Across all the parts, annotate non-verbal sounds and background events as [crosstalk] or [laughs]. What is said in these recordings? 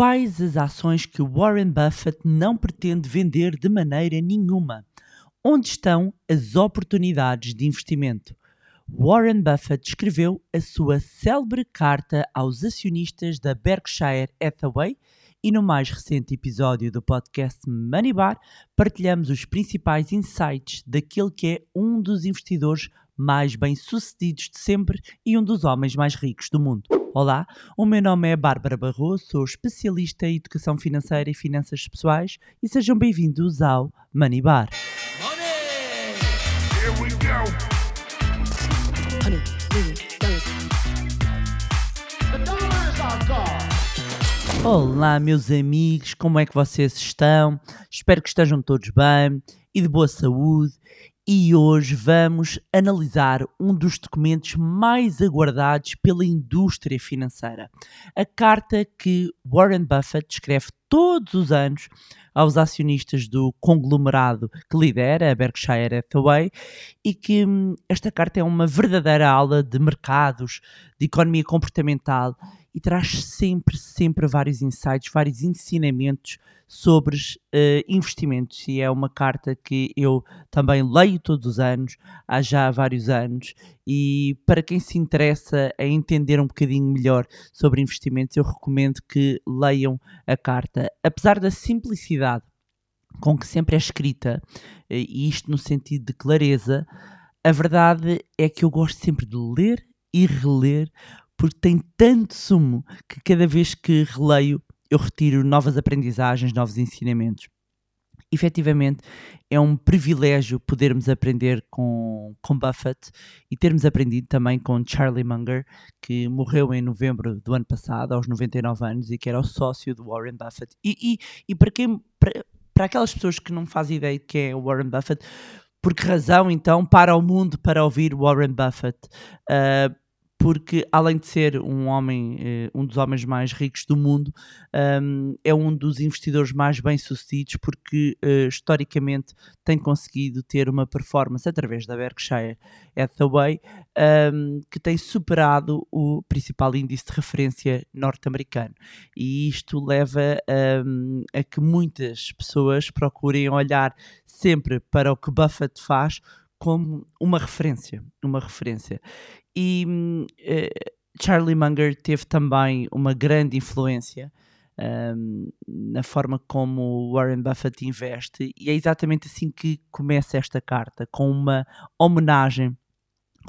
Quais as ações que Warren Buffett não pretende vender de maneira nenhuma? Onde estão as oportunidades de investimento? Warren Buffett escreveu a sua célebre carta aos acionistas da Berkshire Hathaway e no mais recente episódio do podcast Money Bar partilhamos os principais insights daquele que é um dos investidores mais bem-sucedidos de sempre e um dos homens mais ricos do mundo. Olá, o meu nome é Bárbara Barroso, sou especialista em educação financeira e finanças pessoais e sejam bem-vindos ao Money Bar. Money! Olá, meus amigos, como é que vocês estão? Espero que estejam todos bem e de boa saúde. E hoje vamos analisar um dos documentos mais aguardados pela indústria financeira. A carta que Warren Buffett escreve todos os anos aos acionistas do conglomerado que lidera, a Berkshire Hathaway, e que hum, esta carta é uma verdadeira aula de mercados, de economia comportamental e traz sempre, sempre vários insights, vários ensinamentos sobre uh, investimentos. E é uma carta que eu também leio todos os anos, há já vários anos. E para quem se interessa a entender um bocadinho melhor sobre investimentos, eu recomendo que leiam a carta. Apesar da simplicidade com que sempre é escrita, uh, e isto no sentido de clareza, a verdade é que eu gosto sempre de ler e reler porque tem tanto sumo que cada vez que releio eu retiro novas aprendizagens, novos ensinamentos. Efetivamente, é um privilégio podermos aprender com, com Buffett e termos aprendido também com Charlie Munger, que morreu em novembro do ano passado, aos 99 anos, e que era o sócio do Warren Buffett. E, e, e para, quem, para, para aquelas pessoas que não fazem ideia de quem é o Warren Buffett, por que razão então para o mundo para ouvir Warren Buffett? Uh, porque além de ser um homem, eh, um dos homens mais ricos do mundo, é um dos investidores mais bem-sucedidos porque uh, historicamente tem conseguido ter uma performance através da Berkshire Hathaway que tem superado o principal índice de referência norte-americano. E isto leva a que muitas pessoas procurem olhar sempre para o que Buffett faz como uma referência, uma referência. E uh, Charlie Munger teve também uma grande influência um, na forma como Warren Buffett investe, e é exatamente assim que começa esta carta, com uma homenagem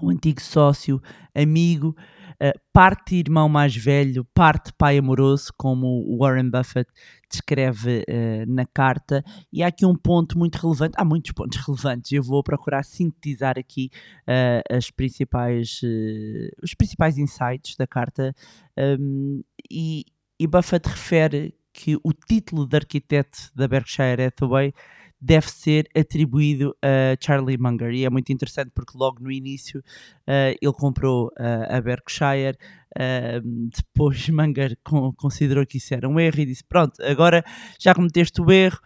ao antigo sócio, amigo parte irmão mais velho, parte pai amoroso, como Warren Buffett descreve uh, na carta. E há aqui um ponto muito relevante, há muitos pontos [laughs] relevantes. Eu vou procurar sintetizar aqui uh, as principais, os principais insights da carta. Um, e, e Buffett refere que o título de arquiteto da Berkshire Hathaway deve ser atribuído a Charlie Munger. E é muito interessante porque logo no início uh, ele comprou uh, a Berkshire, uh, depois [laughs] Munger con considerou que isso era um erro e disse: Pronto, agora já cometeste o erro,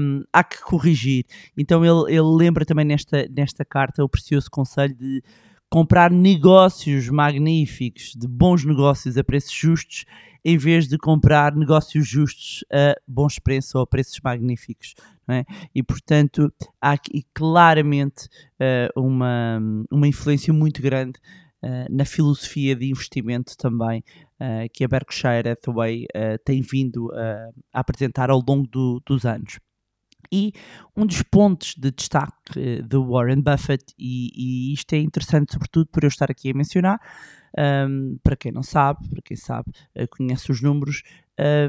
um, há que corrigir. Então ele, ele lembra também nesta, nesta carta o precioso conselho de comprar negócios magníficos, de bons negócios a preços justos, em vez de comprar negócios justos a bons preços ou a preços magníficos. É? E, portanto, há aqui claramente uh, uma, uma influência muito grande uh, na filosofia de investimento também uh, que a Berkshire Hathaway tem vindo a apresentar ao longo do, dos anos. E um dos pontos de destaque do Warren Buffett, e, e, isto é interessante sobretudo por eu estar aqui a mencionar, um, para quem não sabe, para quem sabe, conhece os números,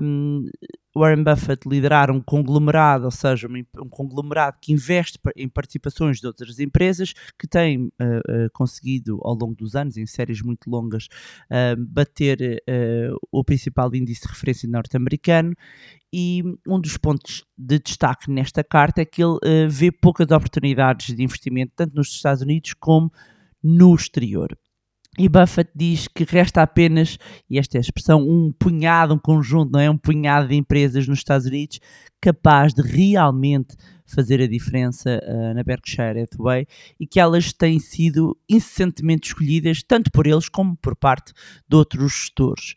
um, Warren Buffett liderar um conglomerado, ou seja, um conglomerado que investe em participações de outras empresas, que tem uh, uh, conseguido ao longo dos anos, em séries muito longas, uh, bater o principal índice de referência norte-americano. E um dos pontos de destaque nesta carta é que ele vê poucas oportunidades de investimento, tanto nos Estados Unidos como no exterior. E Buffett diz que resta apenas, e esta é a expressão, um punhado, um conjunto, não é? Um punhado de empresas nos Estados Unidos capaz de realmente fazer a diferença uh, na Berkshire Hathaway e que elas têm sido incessantemente escolhidas tanto por eles como por parte de outros gestores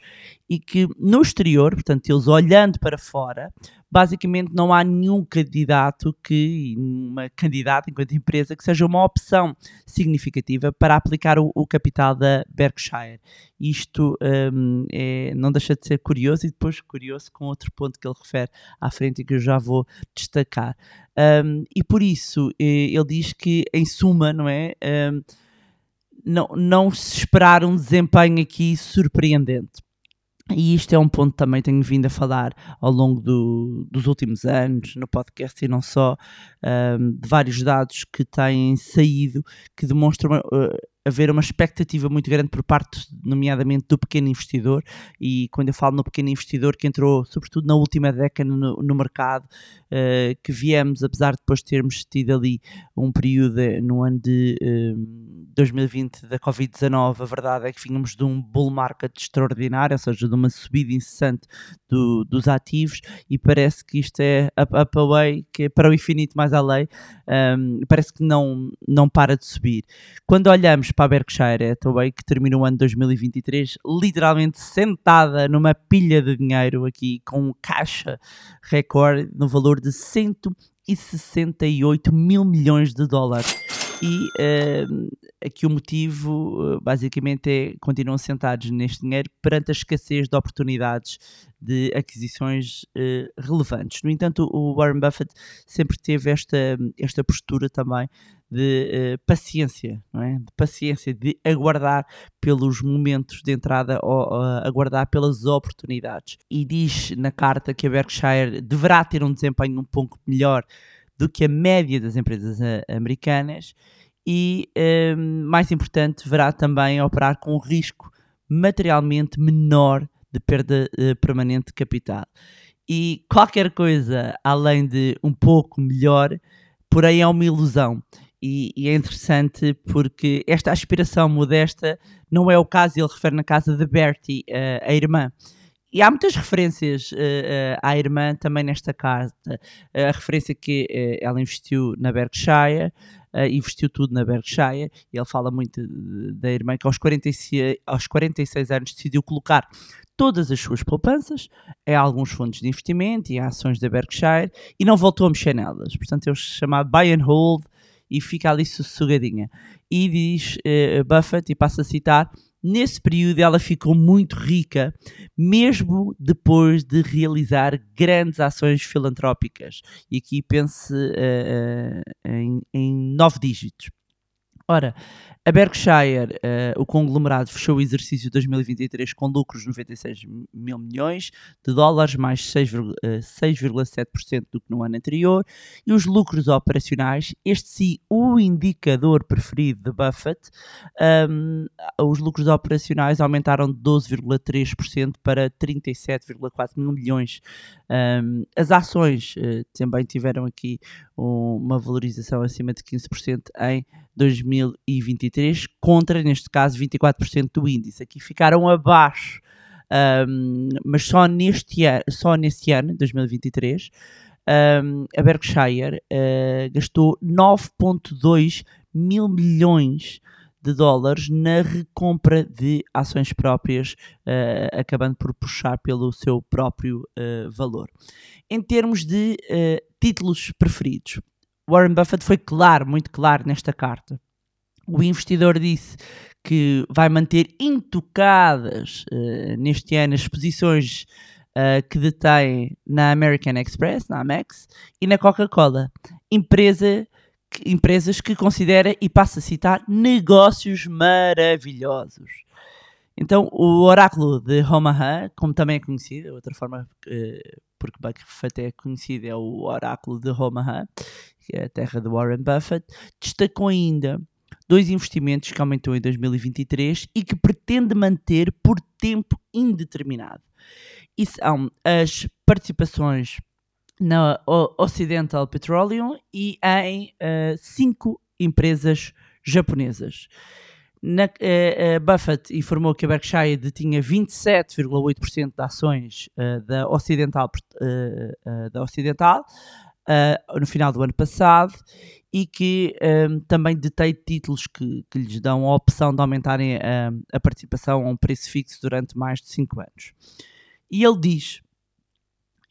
e que no exterior, portanto eles olhando para fora, basicamente não há nenhum candidato que, uma candidata enquanto empresa, que seja uma opção significativa para aplicar o, o capital da Berkshire. Isto um, é, não deixa de ser curioso e depois curioso com outro ponto que ele refere à frente e que eu já vou destacar. Um, e por isso eh, ele diz que, em suma, não é? Um, não, não se esperar um desempenho aqui surpreendente. E isto é um ponto que também tenho vindo a falar ao longo do, dos últimos anos no podcast e não só, um, de vários dados que têm saído que demonstram uh, haver uma expectativa muito grande por parte, nomeadamente, do pequeno investidor. E quando eu falo no pequeno investidor, que entrou sobretudo na última década no, no mercado, uh, que viemos, apesar de depois termos tido ali um período no ano de uh, 2020 da Covid-19, a verdade é que vínhamos de um bull market extraordinário, ou seja, de uma subida incessante do, dos ativos, e parece que isto é up, up away, que é para o infinito mais além, um, parece que não, não para de subir. Quando olhamos para a Berkshire Hathaway, que terminou o ano 2023 literalmente sentada numa pilha de dinheiro aqui, com caixa recorde no valor de 168 mil milhões de dólares. E uh, aqui o motivo, uh, basicamente, é continuam sentados neste dinheiro perante a escassez de oportunidades de aquisições uh, relevantes. No entanto, o Warren Buffett sempre teve esta, esta postura também de uh, paciência, não é? de paciência, de aguardar pelos momentos de entrada ou aguardar pelas oportunidades. E diz na carta que a Berkshire deverá ter um desempenho um pouco melhor do que a média das empresas uh, americanas e, ehm, mais importante, deverá também operar com um risco materialmente menor de perda permanente de capital. E qualquer coisa além de um pouco melhor, porém é uma ilusão e, e, é interessante porque esta aspiração modesta não é o caso, ele refere na casa de Bertie, uh, a irmã. E há muitas referências uh, uh, à irmã também nesta carta. a referência que ela investiu na Berkshire, investiu tudo na Berkshire, e ele fala muito da irmã que aos 46, aos 46 anos decidiu colocar todas as suas poupanças em alguns fundos de investimento e ações da Berkshire e não voltou a mexer nelas. Portanto, é o chamado buy and hold, e fica ali sossegadinha. E diz uh, Buffett, e passo a citar, nesse período ela ficou muito rica, mesmo depois de realizar grandes ações filantrópicas. E aqui pense uh, uh, em, em nove dígitos. Ora, a Berkshire, uh, o conglomerado, fechou o exercício 2023 com lucros de 96 mil milhões de dólares, mais 6,7% uh, do que no ano anterior, e os lucros operacionais, este sim o indicador preferido de Buffett, um, os lucros operacionais aumentaram de 12,3% para 37,4 mil milhões. Um, as ações uh, também tiveram aqui um, uma valorização acima de 15% em 2023, contra, neste caso, 24% do índice. Aqui ficaram abaixo, um, mas só neste, ano, só neste ano, 2023, um, a Berkshire uh, gastou 9,2 mil milhões de dólares na recompra de ações próprias, uh, acabando por puxar pelo seu próprio uh, valor. Em termos de uh, títulos preferidos, Warren Buffett foi claro, muito claro nesta carta. O investidor disse que vai manter intocadas uh, neste ano as posições uh, que detém na American Express, na Amex, e na Coca-Cola, empresa, empresas que considera, e passo a citar, negócios maravilhosos. Então, o oráculo de Omaha, como também é conhecido, outra forma uh, porque Buffett é conhecido, é o oráculo de Omaha, que é a terra de Warren Buffett, destacou ainda dois investimentos que aumentou em 2023 e que pretende manter por tempo indeterminado. E são as participações na Occidental Petroleum e em uh, cinco empresas japonesas. Na, uh, Buffett informou que a Berkshire detinha 27,8% de ações uh, da Ocidental, da Ocidental no final do ano passado e que um, também detém títulos que, que, lhes dão a opção de aumentarem a, a participação a um preço fixo durante mais de 5 anos. E ele diz,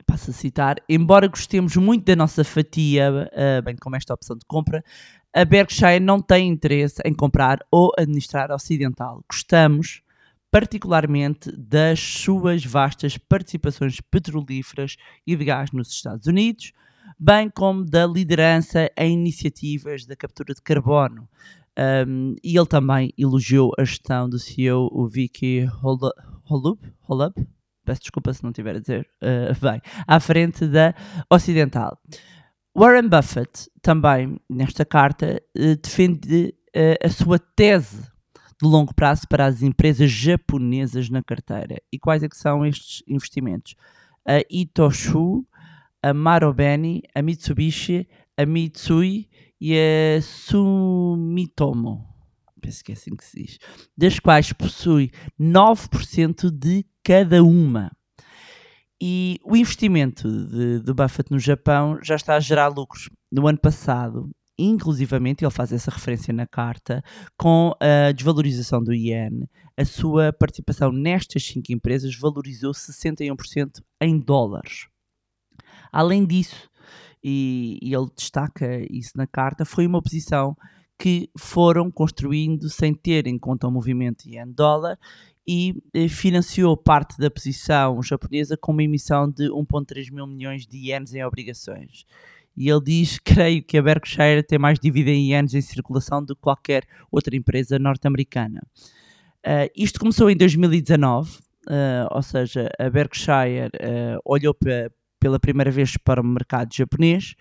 passo a citar, embora gostemos muito da nossa fatia, bem como esta opção de compra, a Berkshire não tem interesse em comprar ou administrar Ocidental. Gostamos particularmente das suas vastas participações petrolíferas e de gás nos Estados Unidos, bem como da liderança em iniciativas da captura de carbono. Um, e ele também elogiou a gestão do CEO, o Vicky Holub, Holub, peço desculpa se não estiver a dizer uh, bem, à frente da Ocidental. Warren Buffett também, nesta carta, uh, defende uh, a sua tese de longo prazo para as empresas japonesas na carteira. E quais é que são estes investimentos? A Itoshu, a Marubeni, a Mitsubishi, a Mitsui e a Sumitomo. Penso que é assim que se diz. Das quais possui 9% de cada uma. E o investimento de, de Buffett no Japão já está a gerar lucros. No ano passado, inclusivamente, ele faz essa referência na carta, com a desvalorização do iene, a sua participação nestas cinco empresas valorizou 61% em dólares. Além disso, e, e, ele destaca isso na carta, foi uma posição que foram construindo sem ter em conta o movimento iene-dólar e eh, financiou parte da posição japonesa com uma emissão de 1,3 mil milhões de ienes em obrigações. E ele diz, [laughs] creio que a Berkshire tem mais dívida em ienes em circulação do que qualquer outra empresa norte-americana. Uh, isto começou em 2019, uh, eh, ou seja, a Berkshire uh, olhou para, pela primeira vez para o mercado japonês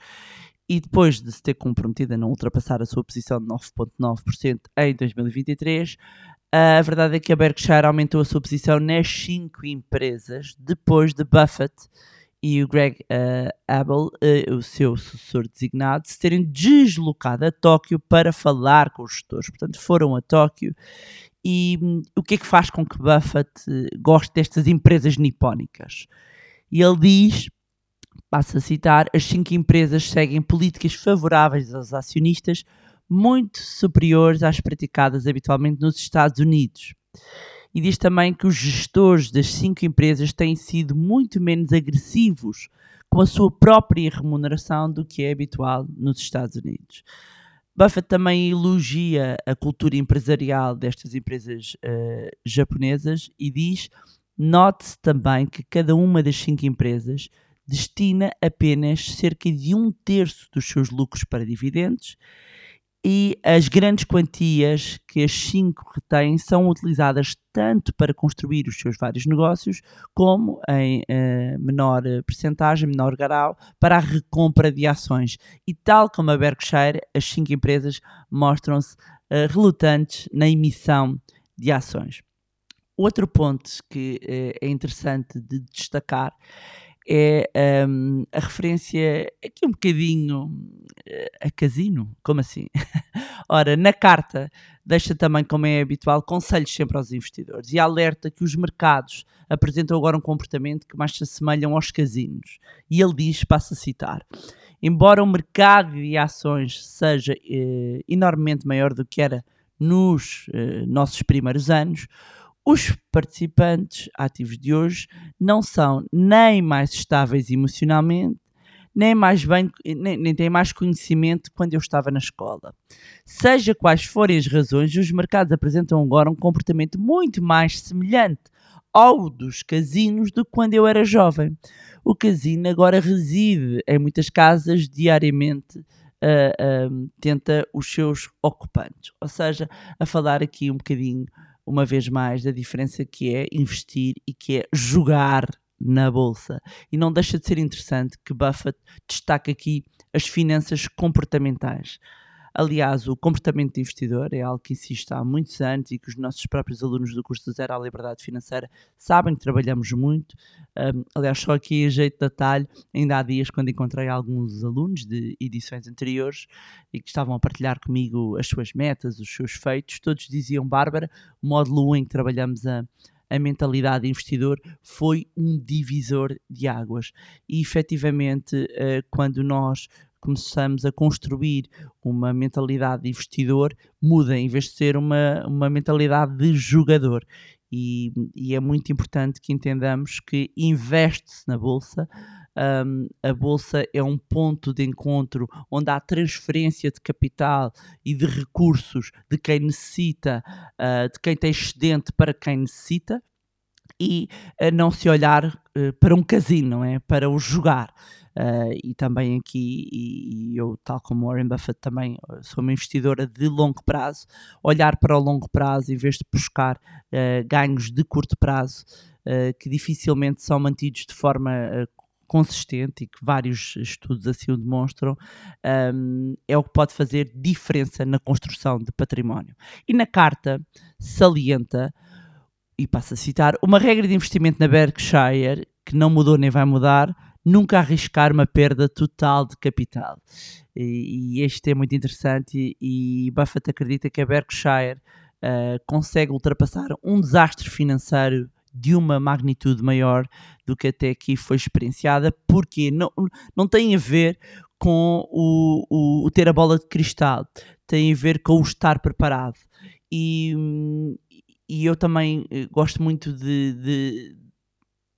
e depois de se ter comprometido a não ultrapassar a sua posição de 9,9% em 2023, a verdade é que a Berkshire aumentou a sua posição nas cinco empresas depois de Buffett e o Greg uh, Abel, uh, o seu sucessor designado, se terem deslocado a Tóquio para falar com os gestores. Portanto, foram a Tóquio. E um, o que é que faz com que Buffett uh, goste destas empresas nipónicas? E ele diz Passo a citar: as cinco empresas seguem políticas favoráveis aos acionistas muito superiores às praticadas habitualmente nos Estados Unidos. E diz também que os gestores das cinco empresas têm sido muito menos agressivos com a sua própria remuneração do que é habitual nos Estados Unidos. Buffett também elogia a cultura empresarial destas empresas uh, japonesas e diz: note-se também que cada uma das cinco empresas destina apenas cerca de um terço dos seus lucros para dividendos e as grandes quantias que as cinco retêm são utilizadas tanto para construir os seus vários negócios, como em uh, menor percentagem, menor grau, para a recompra de ações. E tal como a Berkshire, as cinco empresas mostram-se uh, relutantes na emissão de ações. Outro ponto que uh, é interessante de destacar é um, a referência aqui um bocadinho eh, a casino. Como assim? [laughs] Ora, na carta deixa também, como é habitual, conselhos sempre aos investidores e alerta que os mercados apresentam agora um comportamento que mais se assemelham aos casinos. E ele diz, passa a citar, embora o mercado de ações seja eh, enormemente maior do que era nos eh, nossos primeiros anos, os participantes ativos de hoje não são nem mais estáveis emocionalmente, nem, mais bem, nem, nem têm mais conhecimento quando eu estava na escola. Seja quais forem as razões, os mercados apresentam agora um comportamento muito mais semelhante ao dos casinos do que quando eu era jovem. O casino agora reside em muitas casas diariamente. Uh, uh, tenta os seus ocupantes, ou seja, a falar aqui um bocadinho uma vez mais, da diferença que é investir e que é jogar na bolsa. E não deixa de ser interessante que Buffett destaque aqui as finanças comportamentais. Aliás, o comportamento de investidor é algo que insisto há muitos anos e que os nossos próprios alunos do curso Zero à Liberdade Financeira sabem que trabalhamos muito. Um, aliás, só aqui a jeito de atalho, ainda há dias quando encontrei alguns alunos de edições anteriores e que estavam a partilhar comigo as suas metas, os seus feitos, todos diziam, Bárbara, o módulo 1 em que trabalhamos a a mentalidade de investidor foi um divisor de águas. E efetivamente, eh, quando nós começamos a construir uma mentalidade de investidor, muda, em vez de ser uma, uma mentalidade de jogador. E, e é muito importante que entendamos que investe-se na bolsa. Um, a bolsa é um ponto de encontro onde há transferência de capital e de recursos de quem necessita, uh, de quem tem excedente para quem necessita, e uh, não se olhar uh, para um casino, não é? Para o jogar. Uh, e também aqui, e, e, eu, tal como Warren Buffett, também eh, sou uma investidora de longo prazo, olhar para o longo prazo em vez de buscar uh, ganhos de curto prazo, uh, que dificilmente são mantidos de forma consistente e que vários estudos assim o demonstram, um, é o que pode fazer diferença na construção de património. E na carta salienta, e passo a citar, uma regra de investimento na Berkshire que não mudou nem vai mudar nunca arriscar uma perda total de capital. E, e este é muito interessante e, e Buffett acredita que a Berkshire uh, consegue ultrapassar um desastre financeiro de uma magnitude maior do que até aqui foi experienciada, porque não, não tem a ver com o, o, o ter a bola de cristal, tem a ver com o estar preparado. E, e eu também eh, gosto muito de, de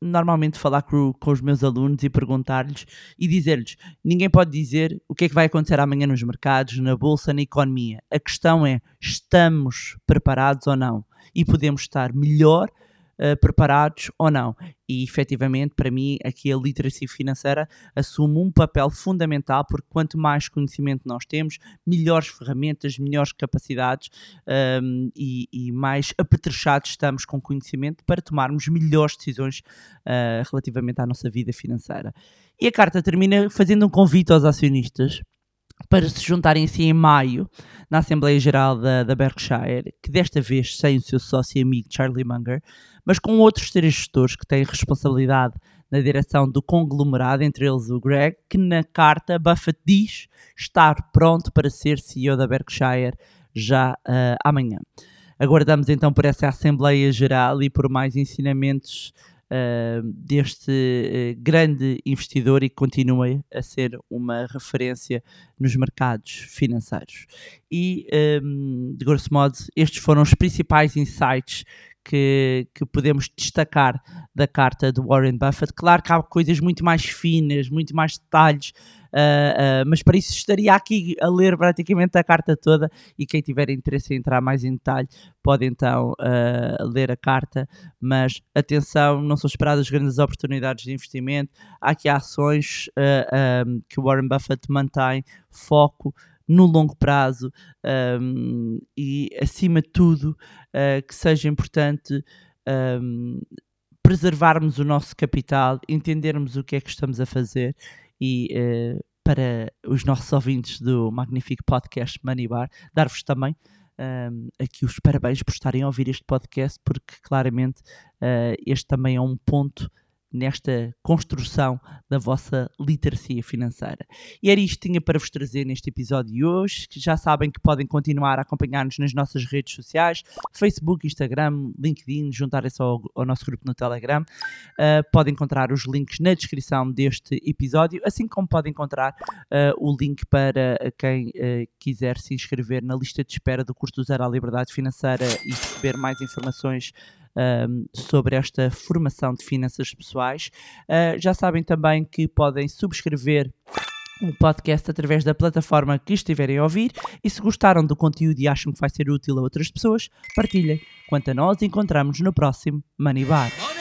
normalmente falar com, com os meus alunos e perguntar-lhes e dizer-lhes: ninguém pode dizer o que é que vai acontecer amanhã nos mercados, na bolsa, na economia. A questão é: estamos preparados ou não? E podemos estar melhor uh, preparados ou não. E efetivamente, para mim, aqui a literacia financeira assume um papel fundamental, porque quanto mais conhecimento nós temos, melhores ferramentas, melhores capacidades um, ehm, e, e, mais apetrechados estamos com conhecimento para tomarmos melhores decisões uh, relativamente à nossa vida financeira. E a carta termina fazendo um convite aos acionistas para se juntarem assim em maio na Assembleia Geral da, da Berkshire, que desta vez sem o seu sócio e amigo Charlie Munger, mas com outros três gestores que têm responsabilidade na direção do conglomerado, entre eles o Greg, que na carta Buffett diz estar pronto para ser CEO da Berkshire já uh, amanhã. Aguardamos então por essa Assembleia Geral e por mais ensinamentos uh, deste uh, grande investidor e que continue a ser uma referência nos mercados financeiros. E, um, de grosso modo, estes foram os principais insights que, que, podemos destacar da carta do Warren Buffett. Claro que há coisas muito mais finas, muito mais detalhes Uh, mas para isso estaria aqui a ler praticamente a carta toda e quem tiver interesse em entrar mais em detalhe pode então uh, ler a carta. Mas atenção, não são esperadas grandes oportunidades de investimento. Há aqui ações um, que o Warren Buffett mantém foco no longo prazo um, e, acima de tudo, uh, que seja importante um, preservarmos o nosso capital, entendermos o que é que estamos a fazer e uh, para os nossos ouvintes do magnífico podcast Money Bar, dar-vos também um, ehm, aqui os parabéns por estarem a ouvir este podcast, porque claramente uh, este também é um ponto nesta construção da vossa literacia financeira. E era isto que tinha para vos trazer neste episódio de hoje, que já sabem que podem continuar a acompanhar-nos nas nossas redes sociais, Facebook, Instagram, LinkedIn, juntarem-se ao, ao, nosso grupo no Telegram. Uh, podem encontrar os links na descrição deste episódio, assim como podem encontrar uh, o link para quem uh, quiser se inscrever na lista de espera do curso do Zero à Liberdade Financeira e receber mais informações um, sobre esta formação de finanças pessoais. Uh, já sabem também que podem subscrever o podcast através da plataforma que estiverem a ouvir e se gostaram do conteúdo e acham que vai ser útil a outras pessoas, partilhem. Quanto a nós, encontramos no próximo Money Bar. Money.